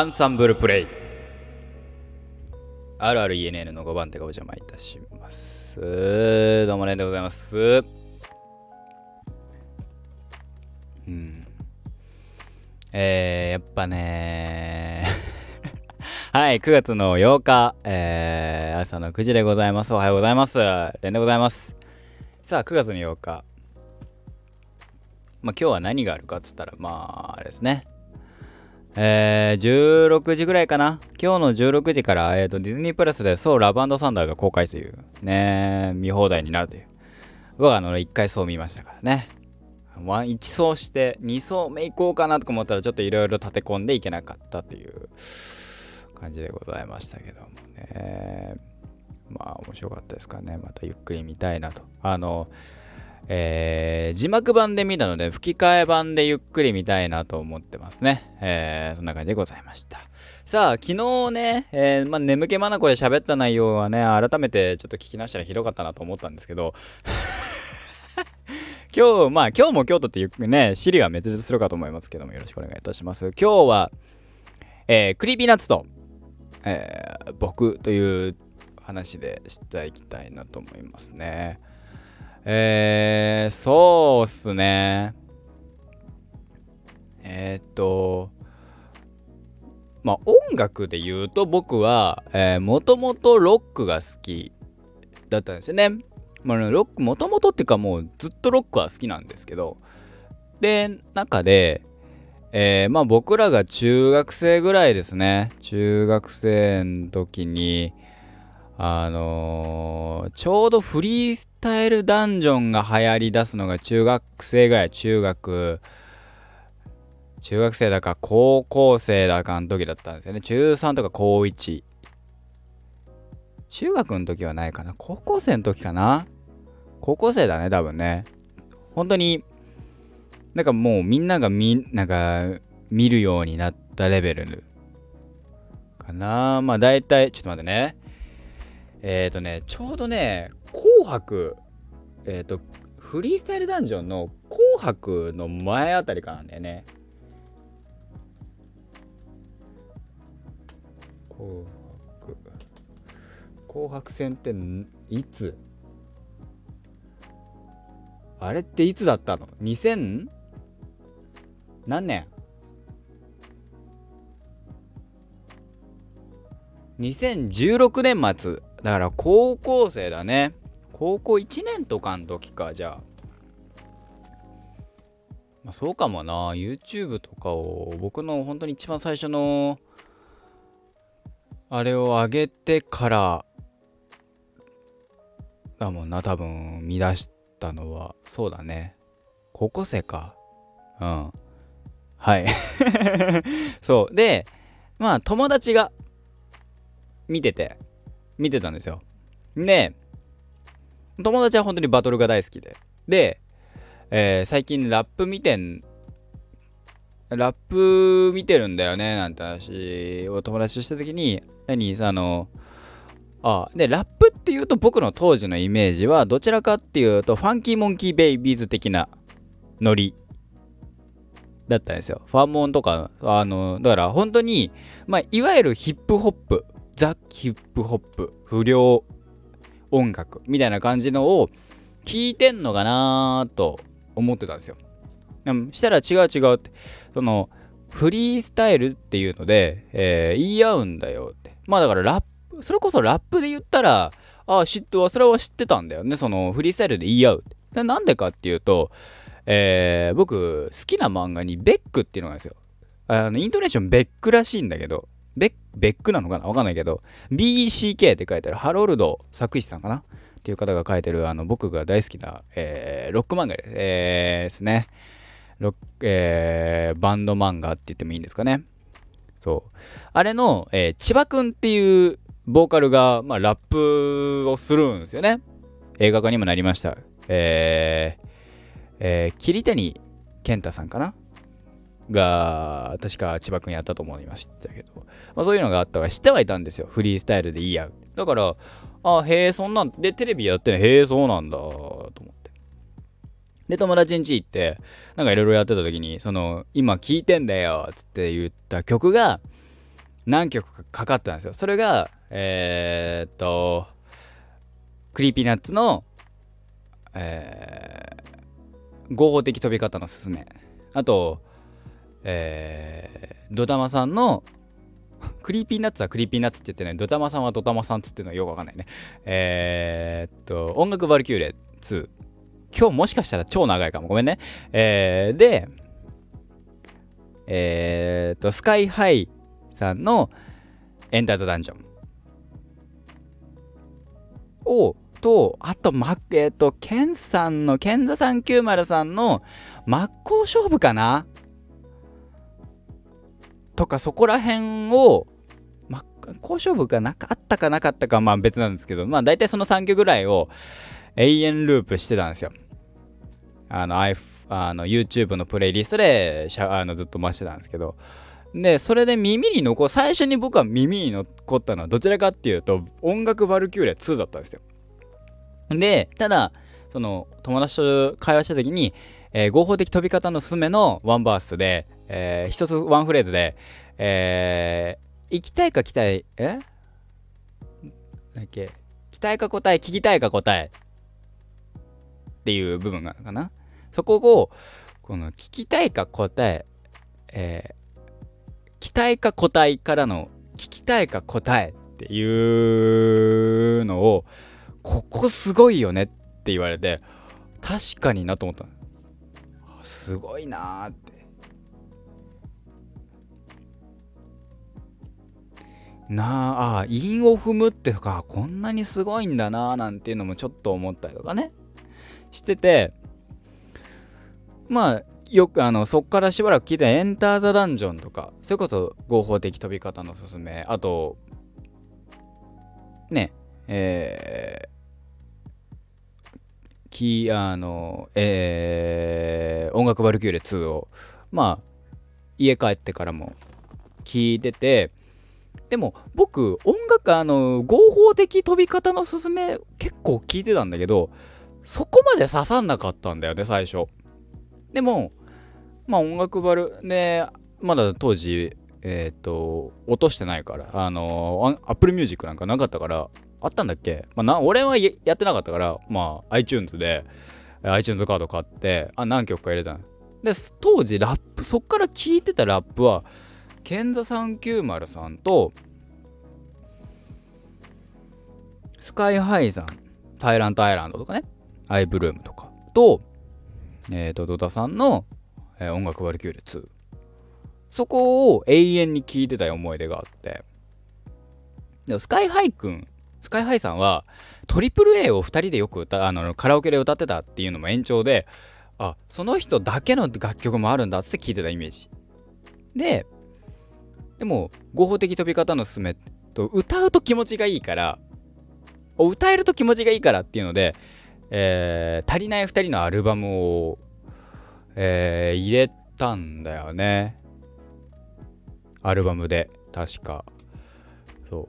アンサンブルプレイあるある ENN の5番手がお邪魔いたしますどうもねでございますうんえー、やっぱね はい、9月の8日、えー、朝の9時でございます。おはようございます。レンでございます。さあ、9月の8日。まあ、今日は何があるかっつったら、まあ、あれですね。えー、16時ぐらいかな。今日の16時から、えーと、ディズニープラスでソーラブサンダーが公開という、ね、見放題になるという。僕はあの、1回そう見ましたからね。1層して2層目行こうかなとか思ったらちょっといろいろ立て込んでいけなかったという感じでございましたけどもね。まあ面白かったですかね。またゆっくり見たいなと。あの、えー、字幕版で見たので吹き替え版でゆっくり見たいなと思ってますね。えー、そんな感じでございました。さあ、昨日ね、えー、まあ、眠気まなこで喋った内容はね、改めてちょっと聞き直したらひどかったなと思ったんですけど、今日、まあ今日も京都っていうね、支離滅裂するかと思いますけども、よろしくお願いいたします。今日は、えー、 Creepy Nuts と、えー、僕という話でしていきたいなと思いますね。えー、そうっすね。えー、っと、まあ音楽で言うと僕は、えー、もともとロックが好きだったんですよね。まあ、ロック、もともとっていうかもうずっとロックは好きなんですけど、で、中で、えー、まあ僕らが中学生ぐらいですね。中学生の時に、あのー、ちょうどフリースタイルダンジョンが流行り出すのが中学生ぐらい、中学、中学生だか高校生だかの時だったんですよね。中3とか高1。中学の時はないかな。高校生の時かな。高校生だね、多分ね。本当に、なんかもうみんながみ、なんか、見るようになったレベルかな。まあ大体、ちょっと待ってね。えっ、ー、とね、ちょうどね、紅白、えっ、ー、と、フリースタイルダンジョンの紅白の前あたりかなんだよね。紅白。紅白戦っていつ？あれっていつだったの ?2000? 何年？2016年末だから高校生だね。高校1年とかの時か、じゃあ。まあ、そうかもな。YouTube とかを僕の本当に一番最初のあれを上げてからだもんな、多分見出したのは。そうだね。高校生か。うん。はい。そう。で、まあ友達が見てて、見てたんですよ。で、友達は本当にバトルが大好きで。で、えー、最近ラップ見てん、ラップ見てるんだよね、なんて話を友達した時に、何、あの、あで、ラップっていうと僕の当時のイメージはどちらかっていうとファンキーモンキーベイビーズ的なノリだったんですよ。ファンモンとか、あの、だから本当に、まあ、いわゆるヒップホップザ・ヒップホップ不良音楽みたいな感じのを聞いてんのかなと思ってたんですよ。したら違う違うって。そのフリースタイルっていうので、えー、言い合うんだよって。まあだからラップ、それこそラップで言ったら、ああ、知って、それは知ってたんだよね。そのフリースタイルで言い合う。でなんでかっていうと、えー、僕、好きな漫画にベックっていうのがあるんですよ。あの、イントネーションベックらしいんだけど、ベックなのかな？わかんないけど、BECK って書いてあるハロルド作詞さんかな？っていう方が書いてる、あの、僕が大好きな、えー、ロック漫画です,、えー、ですね。ロック、えー、バンド漫画って言ってもいいんですかね？そう。あれの、えー、千葉くんっていうボーカルが、まあ、ラップをするんですよね。映画化にもなりました。えー、えー、桐谷健太さんかな？が、確か千葉くんやったと思いましたけど、まあ、そういうのがあったから知ってはいたんですよ。フリースタイルでいいや。だから、あ、へえ、そんなん、で、テレビやってね、へえ、そうなんだ、と思って。で、友達ん家行って、なんかいろいろやってた時に、その、今聞いてんだよ、つって言った曲が、何曲かかかったんですよそれがえー、っと Creepy Nuts のえー、合法的トビ方ノススメあとえー、 DOTAMA さんの Creepy Nuts は Creepy Nuts って言ってね、 DOTAMA さんは DOTAMA さんっつってのはよくわかんないね。えー、っと、音楽ワルキューレ2。今日もしかしたら超長いかも。ごめんね。えー、で、えー、っと、スカイハイさんのエンターザダンジョン。を、と、あと、ま、えっ、と、ケンさんの、ケンザ390さんの真っ向勝負かなとかそこら辺を、まあ、交渉部がなかったかなかったかまあ別なんですけど、まあ大体その3曲ぐらいを永遠ループしてたんですよ。あの、あの YouTube のプレイリストでシャあのずっと回してたんですけど、で、それで耳に残最初に僕は耳に残ったのはどちらかっていうと、音楽バルキューレ2だったんですよ。で、ただ、その友達と会話した時に、えー、合法的飛び方のすすめのワンバースで、えー、一つワンフレーズで、えー、行きたいか来たい、え？だっけ？期待か答え、聞きたいか答えっていう部分がかな？そこを、この聞きたいか答え、えー、期待か答えからの聞きたいか答えっていうのを、ここすごいよねって言われて、確かになと思ったすごいなーって。なああ韻を踏むってかこんなにすごいんだななんていうのもちょっと思ったりとかね。しててまあよくあのそっからしばらく聞いたエンター・ザ・ダンジョンとかそれこそ合法的飛び方のすすめあとねえー、キあのえー、音楽バルキューレ2をまあ家帰ってからも聞いててでも僕音楽あの合法的トビ方ノススメ結構聞いてたんだけどそこまで刺さんなかったんだよね最初。でもまあ音楽ワルでまだ当時えっ、ー、と落としてないからあの Apple Music なんかなかったからあったんだっけ、まあ、な俺はやってなかったからまあ iTunes で iTunes カード買ってあ何曲か入れたの。で当時ラップそっから聴いてたラップはケンザ390さんとスカイハイさんタイラントアイランドとかねアイブルームとかとえっ、ー、とドタさんの、えー、音楽バルキューレ2そこを永遠に聴いてた思い出があって。でスカイハイくんスカイハイさんはトリプル A を2人でよく歌あのカラオケで歌ってたっていうのも延長であその人だけの楽曲もあるんだって聞いてたイメージ。ででも合法的飛び方のすすめと歌うと気持ちがいいから歌えると気持ちがいいからっていうので、えー、足りない2人のアルバムを、えー、入れたんだよね。アルバムで確か。そう。っ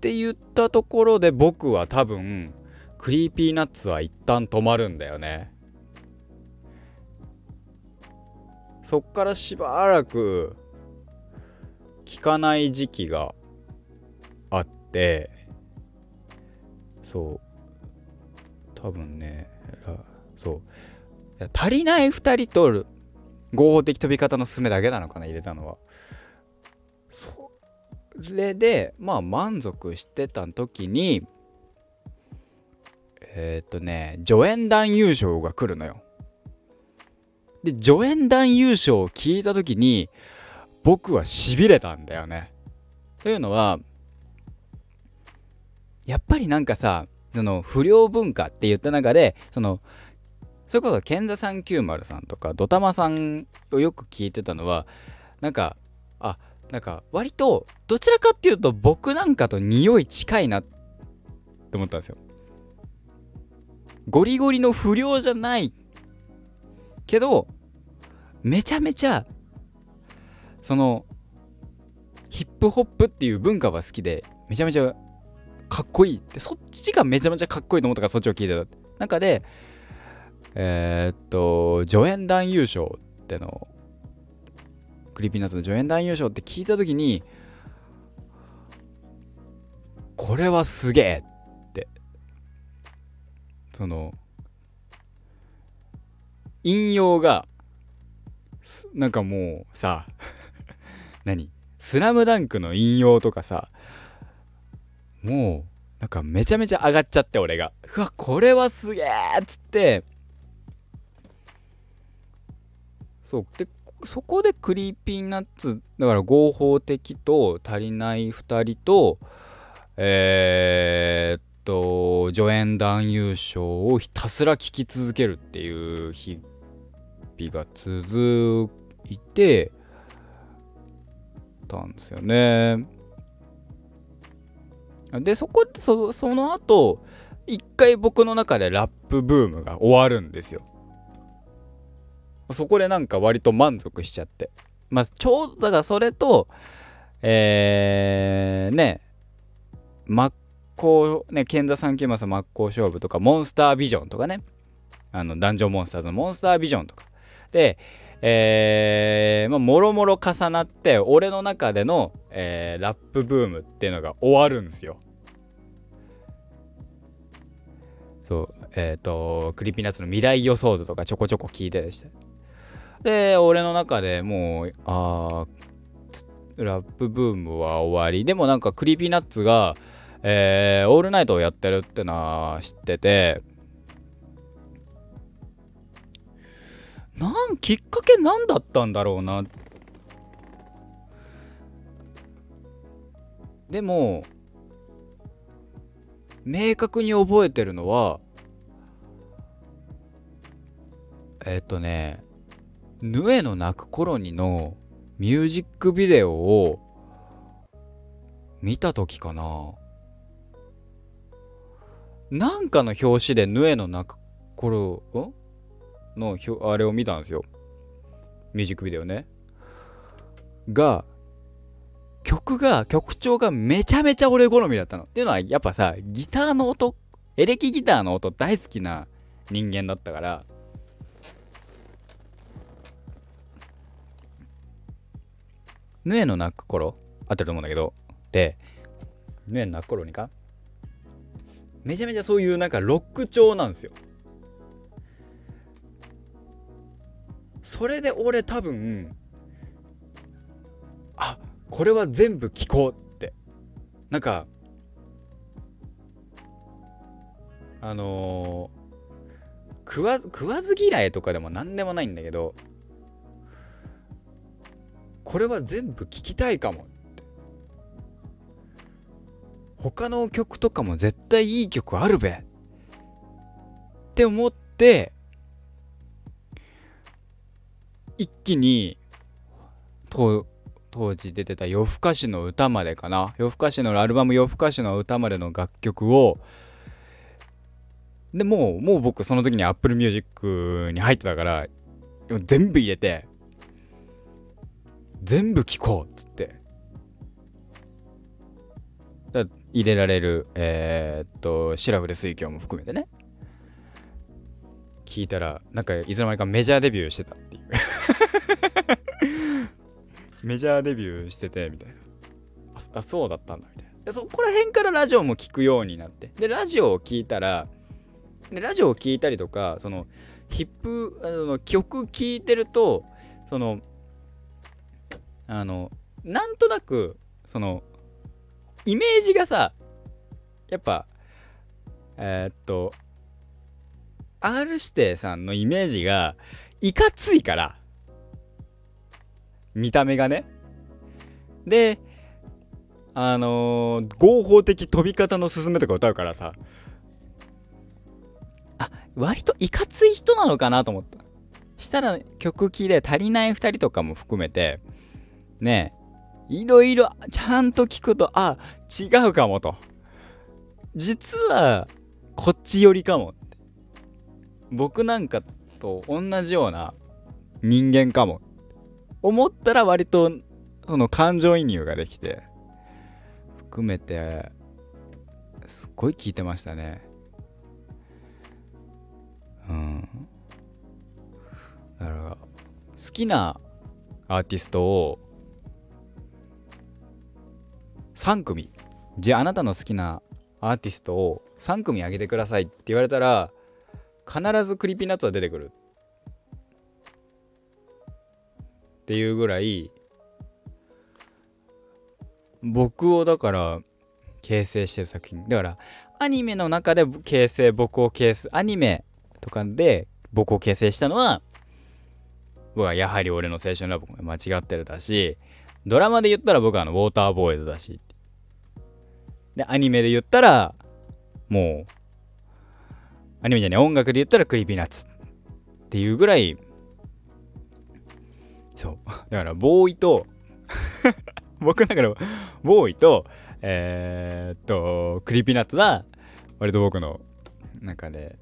て言ったところで僕は多分 Creepy Nuts は一旦止まるんだよね。そっからしばらく聞かない時期があってそう。多分ねそう。足りない2人と合法的飛び方のすすめだけなのかな入れたのは。それでまあ満足してた時にえっ、とね助演団優勝が来るのよ。で助演団優勝を聞いた時に僕はしびれたんだよね。というのはやっぱりなんかさその不良文化って言った中でそのそれこそ賢座390さんとかドタマさんをよく聞いてたのはなんかあなんか割とどちらかっていうと僕なんかと匂い近いなって思ったんですよ。ゴリゴリの不良じゃないけどめちゃめちゃそのヒップホップっていう文化が好きでめちゃめちゃかっこいい。でそっちがめちゃめちゃかっこいいと思ったからそっちを聞いてた。中でえー、っと助演男優賞っての Creepy Nuts の助演男優賞って聞いた時にこれはすげえって。その引用がなんかもうさ何？スラムダンクの引用とかさ。もうなんかめちゃめちゃ上がっちゃって俺が。うわこれはすげえっつって。そう。でそこで Creepy Nuts だから合法的と足りない2人とえー、っと助演男優賞をひたすら聴き続けるっていう日々が続いてたんですよね。でそこそその後一回僕の中でラップブームが終わるんですよ。そこでなんか割と満足しちゃって。まあちょうどだからそれとえー、ね真っ向ね賢座三マス真っ向勝負とかモンスタービジョンとかねあの Dungeon Monstersの MONSTER VISION とかでえー、まあもろもろ重なって俺の中での、えー、ラップブームっていうのが終わるんですよ。そうえっ、ー、と Creepy Nutsの未来予想図とかちょこちょこ聞いてでしたで俺の中でもうあラップブームは終わり。でもなんか Creepy Nutsがえー、オールナイトをやってるってのは知っててなんきっかけ何だったんだろうな。でも明確に覚えてるのはえっ、とね「ヌエの泣く頃に」のミュージックビデオを見た時かな。なんかの表紙でヌエの泣く頃ん？のあれを見たんですよ。ミュージックビデオね。が、曲が、曲調がめちゃめちゃ俺好みだったの。っていうのはやっぱさ、ギターの音、エレキギターの音大好きな人間だったから、ヌエの泣く頃合ってると思うんだけど、で、ヌエの泣く頃にか？めちゃめちゃそういうなんかロック調なんですよ。それで俺多分あこれは全部聞こうって。なんかあのー、食わ食わず嫌いとかでも何でもないんだけどこれは全部聞きたいかも他の曲とかも絶対いい曲あるべって思って一気に当時出てた夜更かしの歌までかな。夜更かしのアルバム夜更かしの歌までの楽曲をでもうもう僕その時に Apple Music に入ってたから全部入れて全部聴こうっつって。だ入れられる、えー、っと、シラフで水郷も含めてね、聞いたら、なんかいつの間にかメジャーデビューしてた。メジャーデビューしてて、みたいな。あ、あそうだったんだ、みたいな。そこら辺からラジオも聞くようになって。で、ラジオを聞いたら、でラジオを聞いたりとか、その、ヒップ、あの曲聴いてると、その、あの、なんとなく、その、イメージがさやっぱえー、っと R 指定さんのイメージがいかついから見た目がねであのー、合法的飛び方のすすめとか歌うからさあ割といかつい人なのかなと思ったしたら曲聴いて足りない2人とかも含めてねえいろいろちゃんと聞くと、あ、違うかもと。実は、こっち寄りかもって。僕なんかと同じような人間かも。思ったら割と、その感情移入ができて、含めて、すっごい聞いてましたね。うん。だから、好きなアーティストを3組じゃああなたの好きなアーティストを3組挙げてくださいって言われたら必ず Creepy Nuts は出てくる。っていうぐらい僕をだから形成してる作品。だからアニメの中で形成僕を形成アニメとかで僕を形成したのは僕はやはり俺の青春ラブコメ間違ってるだしドラマで言ったら僕はあのウォーターボーイズだしでアニメで言ったらもうアニメじゃね音楽で言ったら Creepy Nuts っていうぐらい。そう。だからボーイと 僕の中のボーイとえー、っと Creepy Nuts は割と僕の中で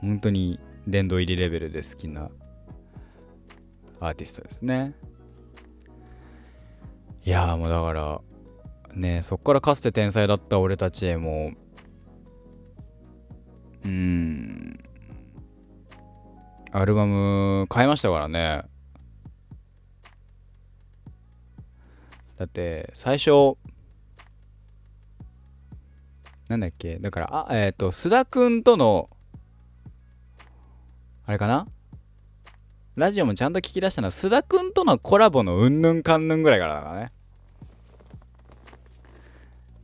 本当に殿堂入りレベルで好きなアーティストですね。いやもうだからねそっからかつて天才だった俺たちへもうん。アルバム買いましたからね。だって最初なんだっけ？だからあえっ、ー、と須田くんとのあれかな？ラジオもちゃんと聞き出したのは須田くんとのコラボのうんぬんかんぬんぐらいからだからね。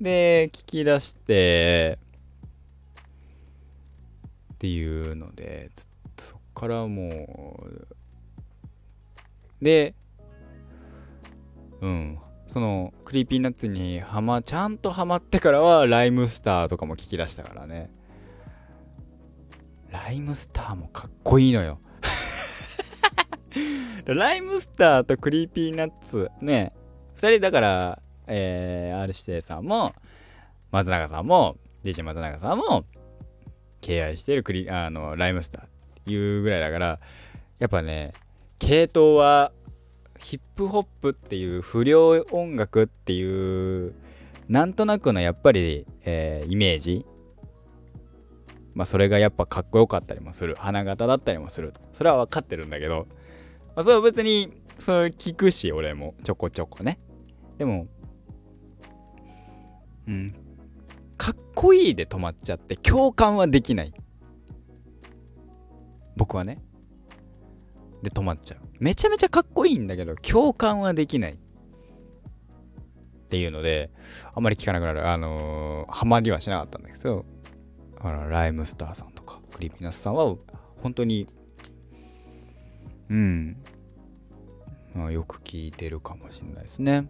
で聞き出してっていうのでそっからもうでうん。その Creepy Nuts にはまちゃんとハマってからは RHYMESTERとかも聞き出したからね。 RHYMESTERもかっこいいのよ。RHYMESTERと Creepy Nutsね。2人だからえー、R 指定さんも松永さんも DJ 松永さんも敬愛してるクリあのライムスターっていうぐらいだからやっぱね系統はヒップホップっていう不良音楽っていうなんとなくのやっぱり、えー、イメージ。まあそれがやっぱかっこよかったりもする。花形だったりもする。それは分かってるんだけど、まあ、それは別にそう聞くし俺も。ちょこちょこね。でもうん。かっこいいで止まっちゃって共感はできない。僕はね。で止まっちゃう。めちゃめちゃかっこいいんだけど共感はできないっていうのであんまり聞かなくなる。あのー、ハマりはしなかったんだけど。あらライムスターさんとかクリピナスさんは本当にうん。まあよく聞いてるかもしれないですね。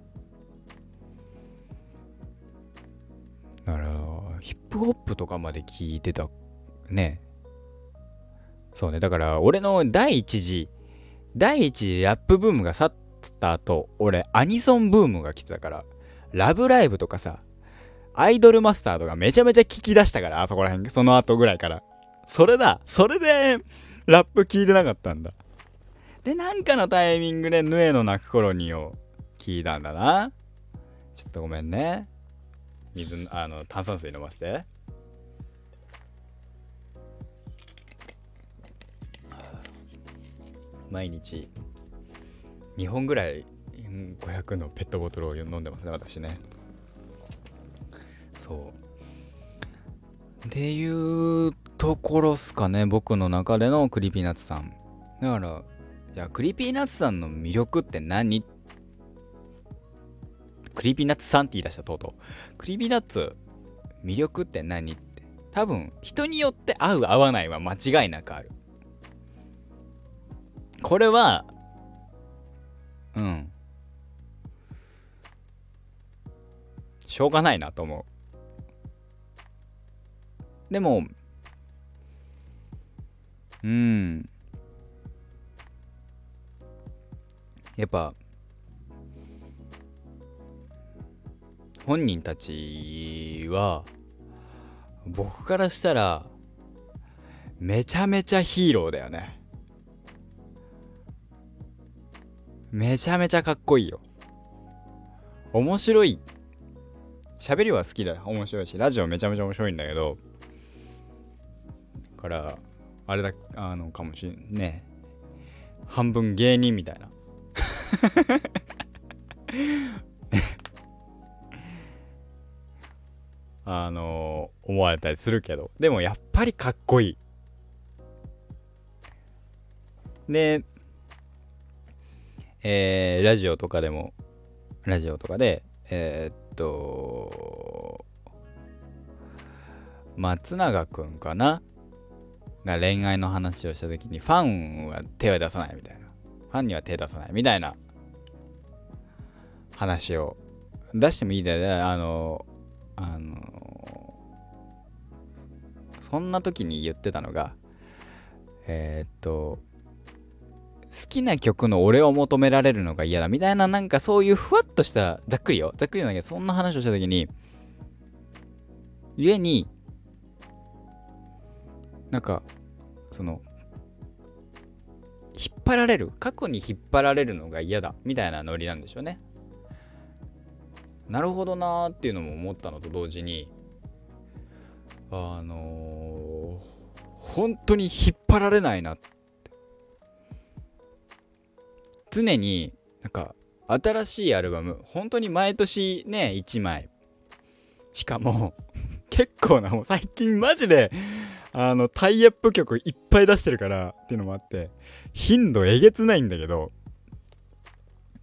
だからヒップホップとかまで聞いてたね。そうね。だから俺の第一次第一次ラップブームが去った後俺アニソンブームが来てたからラブライブとかさアイドルマスターとかめちゃめちゃ聞き出したからあそこら辺その後ぐらいから。それだ。それでラップ聞いてなかったんだ。でなんかのタイミングでヌエの泣く頃にを聞いたんだな。ちょっとごめんね。水あの炭酸水飲ませて。毎日2本ぐらい500のペットボトルを飲んでますね私ね。そう。っていうところっすかね僕の中での Creepy Nutsさん。だからじゃあ Creepy Nutsさんの魅力って何 Creepy Nutsさんって言い出したとうとう。 Creepy Nuts魅力って何って。多分人によって合う合わないは間違いなくある。これはうん。しょうがないなと思う。でもうん。やっぱ本人たちは僕からしたらめちゃめちゃヒーローだよね。めちゃめちゃかっこいいよ。面白い。喋りは好きだ面白いしラジオめちゃめちゃ面白いんだけど。からあれだあのかもしんね半分芸人みたいな。あのー、思われたりするけど。でもやっぱりかっこいい。でえー、ラジオとかでもラジオとかでえー、っと松永くんかな？が恋愛の話をした時にファンは手を出さないみたいな。ファンには手出さないみたいな話を出してもいいだよあのあのそんな時に言ってたのがえー、っと好きな曲の俺を求められるのが嫌だみたいななんかそういうふわっとしたざっくりよ。ざっくりなんだけどそんな話をした時に故になんかその引っ張られる？過去に引っ張られるのが嫌だみたいなノリなんでしょうね。なるほどなーっていうのも思ったのと同時にあのー、本当に引っ張られないなって。常になんか新しいアルバム本当に毎年ね1枚。しかも 結構なもう最近マジであのタイアップ曲いっぱい出してるからっていうのもあって頻度えげつないんだけど。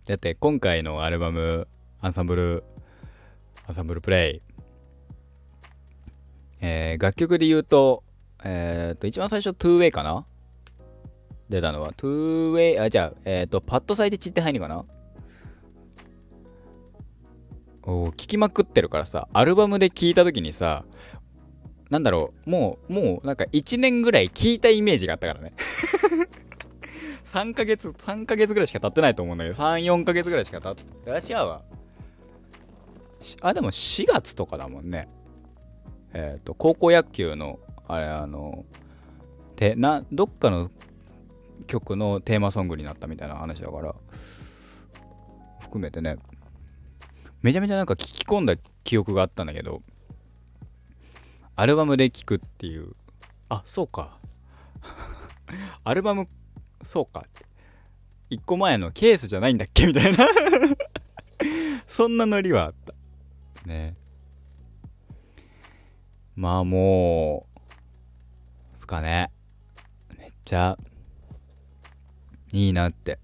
だって今回のアルバムアンサンブルアサンブルプレイえー、楽曲で言うとえっ、ー、と一番最初 2way かな？出たのは。2way あじゃあえっ、ー、とパッドサイで散って入るかな？お聞きまくってるからさアルバムで聞いた時にさなんだろう、もう、もうなんか1年ぐらい聞いたイメージがあったからね。3ヶ月、3ヶ月ぐらいしか経ってないと思うんだけど、3、4ヶ月ぐらいしか経って、あ、違うわ。あ、でも4月とかだもんね。えっ、ー、と、高校野球の、あれ、あの、て、な、どっかの曲のテーマソングになったみたいな話だから、含めてね、めちゃめちゃなんか聞き込んだ記憶があったんだけど、アルバムで聴くっていう。あそうか。アルバムそうか。1個前のケースじゃないんだっけ？みたいな。そんなノリはあったね。まあもうすかね。めっちゃいいなって。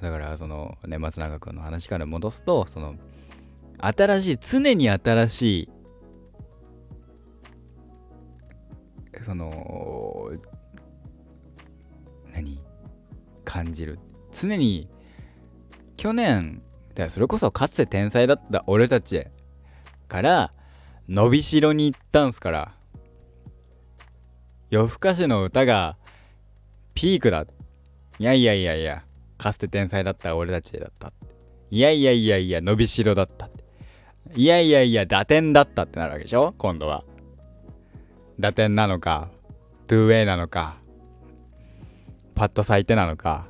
だからそのね松永君の話から戻すとその新しい常に新しいその何？感じる。常に去年だからそれこそかつて天才だった俺たちから伸びしろに行ったんすから。夜更かしの歌がピークだ。いやいやいやいやかつて天才だった俺たちだったいやいやいやいや伸びしろだったいやいやいや、打点だったってなるわけでしょ？今度は。打点なのか、トゥーウェイなのか、パッと咲いてなのか、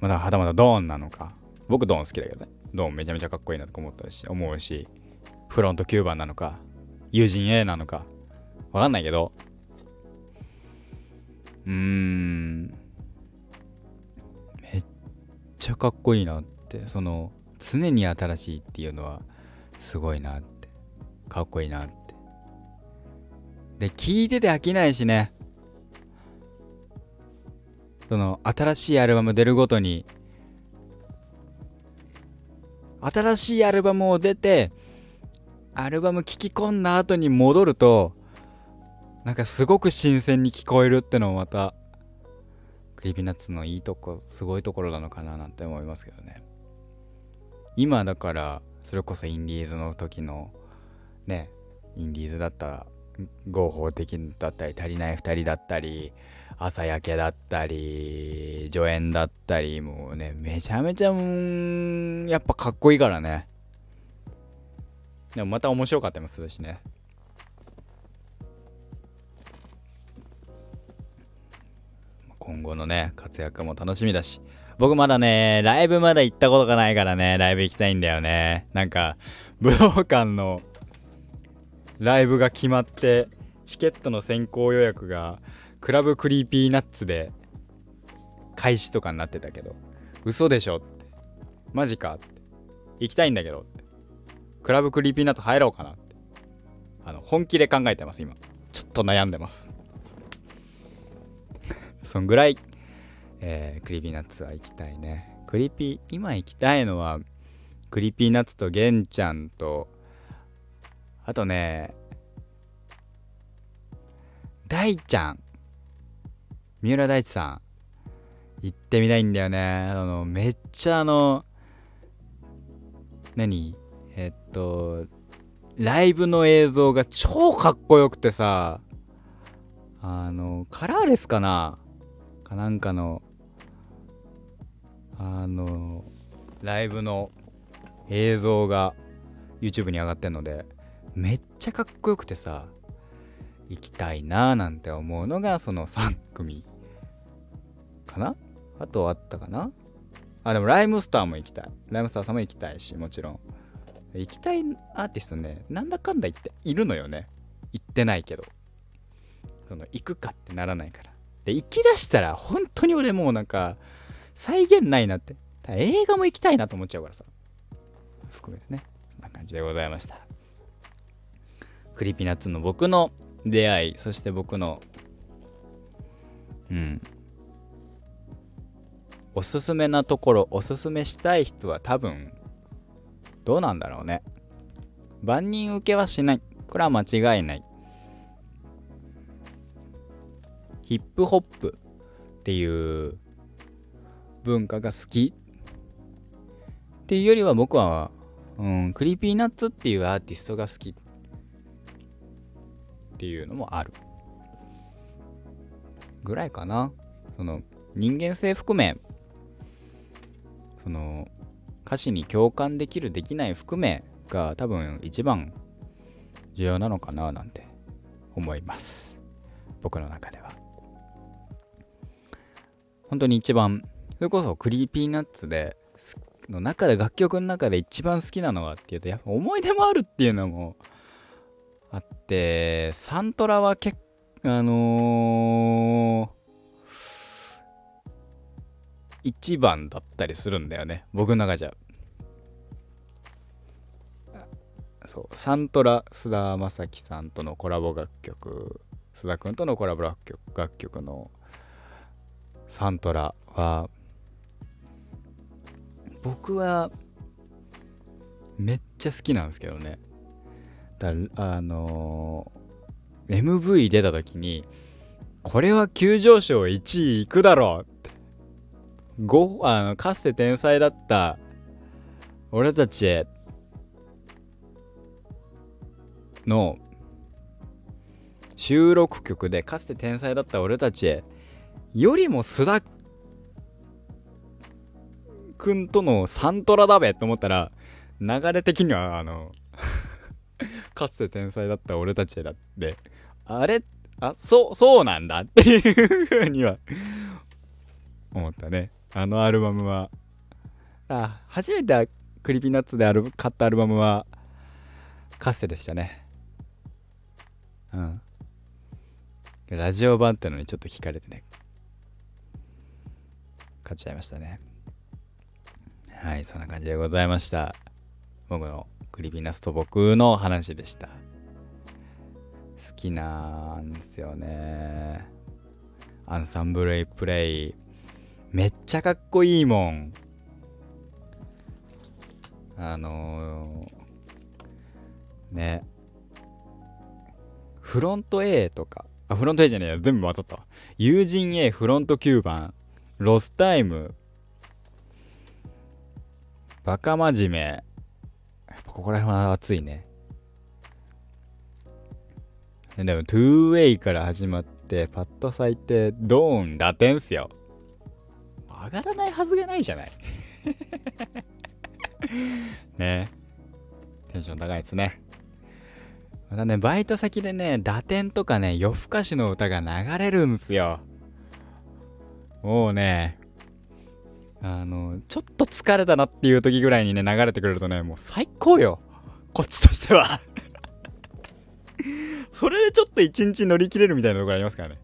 まだはたまたドーンなのか。僕ドーン好きだけどね。ドーンめちゃめちゃかっこいいなと思ったし、思うし、フロント9番なのか、友人 A なのか、わかんないけど、うーん、めっちゃかっこいいなって、その、常に新しいっていうのはすごいなって。かっこいいなって。で聞いてて飽きないしね。その新しいアルバム出るごとに新しいアルバムを出てアルバム聴き込んだ後に戻るとなんかすごく新鮮に聞こえるってのもまたクリビナッツのいいとこすごいところなのかななんて思いますけどね。今だからそれこそインディーズの時のねインディーズだった合法的だったり足りない2人だったり朝焼けだったり助演だったりもうねめちゃめちゃんやっぱかっこいいからね。でもまた面白かったりもするしね。今後のね活躍も楽しみだし。僕まだね、ライブまだ行ったことがないからね、ライブ行きたいんだよね。なんか、武道館のライブが決まって、チケットの先行予約が Club Creepy Nuts で開始とかになってたけど嘘でしょって。マジかって。行きたいんだけどって。 Club Creepy Nuts 入ろうかなって。あの本気で考えてます今。ちょっと悩んでます。そんぐらい、えー、 Creepy Nutsは行きたいね。 Creepy今行きたいのは Creepy Nutsと源ちゃんとあとね大ちゃん。三浦大知さん行ってみたいんだよね。あのめっちゃあの何？えっとライブの映像が超かっこよくてさあのカラーレスかな？かなんかのあのライブの映像が YouTube に上がってんのでめっちゃかっこよくてさ。行きたいなーなんて思うのがその3組。かな？あとあったかな？あでもライムスターも行きたい。ライムスターさんも行きたいしもちろん。行きたいアーティストねなんだかんだ言っているのよね。行ってないけど。その行くかってならないから。で行きだしたら本当に俺もうなんか再現ないなって。映画も行きたいなと思っちゃうからさ。含めてね。そんな感じでございました。クリピナッツの僕の出会いそして僕のうん。おすすめなところおすすめしたい人は多分どうなんだろうね。万人受けはしない。これは間違いない。ヒップホップっていう文化が好き。っていうよりは僕は、うん、 Creepy Nuts っていうアーティストが好き。っていうのもある。ぐらいかな。その人間性含めその歌詞に共感できるできない含めが多分一番重要なのかななんて思います。僕の中では。本当に一番それこそ Creepy Nuts での中で楽曲の中で一番好きなのはっていうとやっぱ思い出もあるっていうのもあってサントラは結あのー1番だったりするんだよね。僕の中じゃ。そう。サントラ須田将暉さんとのコラボ楽曲。須田君とのコラボ楽曲楽曲の。サントラは僕はめっちゃ好きなんですけどね。だあのー、MV 出た時にこれは急上昇1位いくだろう。ごあのかつて天才だった俺たちへ。の収録曲でかつて天才だった俺たちへ。よりも須田くんとのサントラだべと思ったら流れ的にはあの かつて天才だった俺たちへだって。あれ？あそうそうなんだっていうふうには思ったね。あのアルバムは。あ初めて Creepy Nuts でアル買ったアルバムはカステでしたね。うん。ラジオ版ってのにちょっと聞かれてね。買っちゃいましたね。はいそんな感じでございました。僕の Creepy Nuts と僕の話でした。好きなんですよね。アンサンブルエイプレイ。めっちゃかっこいいもん。あのー、ね。フロント A とか。あフロント A じゃねえや。全部混ざった友人 A フロント9番ロスタイム。バカ真面目。ここら辺は熱いねでも 2way から始まってパッと咲いてドーン打点っすよ上がらないはずがないじゃない ねテンション高いですね。またね、バイト先でね、打点とかね、夜更かしの歌が流れるんすよ。もうね、あの、ちょっと疲れたなっていう時ぐらいにね、流れてくれるとね、もう最高よ。こっちとしては それでちょっと一日乗り切れるみたいなところありますからね。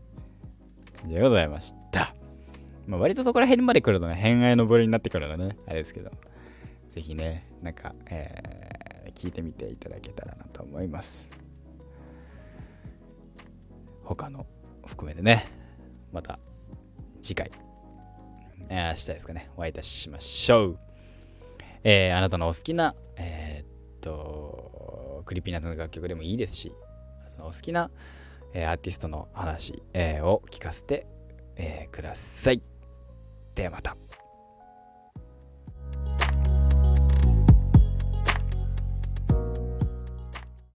じでございました。まあ、割とそこら辺まで来るとね、偏愛の部類になってくるのね、あれですけど、ぜひね、なんか、えー、聞いてみていただけたらなと思います。他の含めてね、また次回、えー、明日ですかね、お会いいたしましょう。えー、あなたのお好きな、えー、っと、クリピーナッツの楽曲でもいいですし、あなたのお好きな、えー、アーティストの話、えー、を聞かせて、えー、ください。ではまた。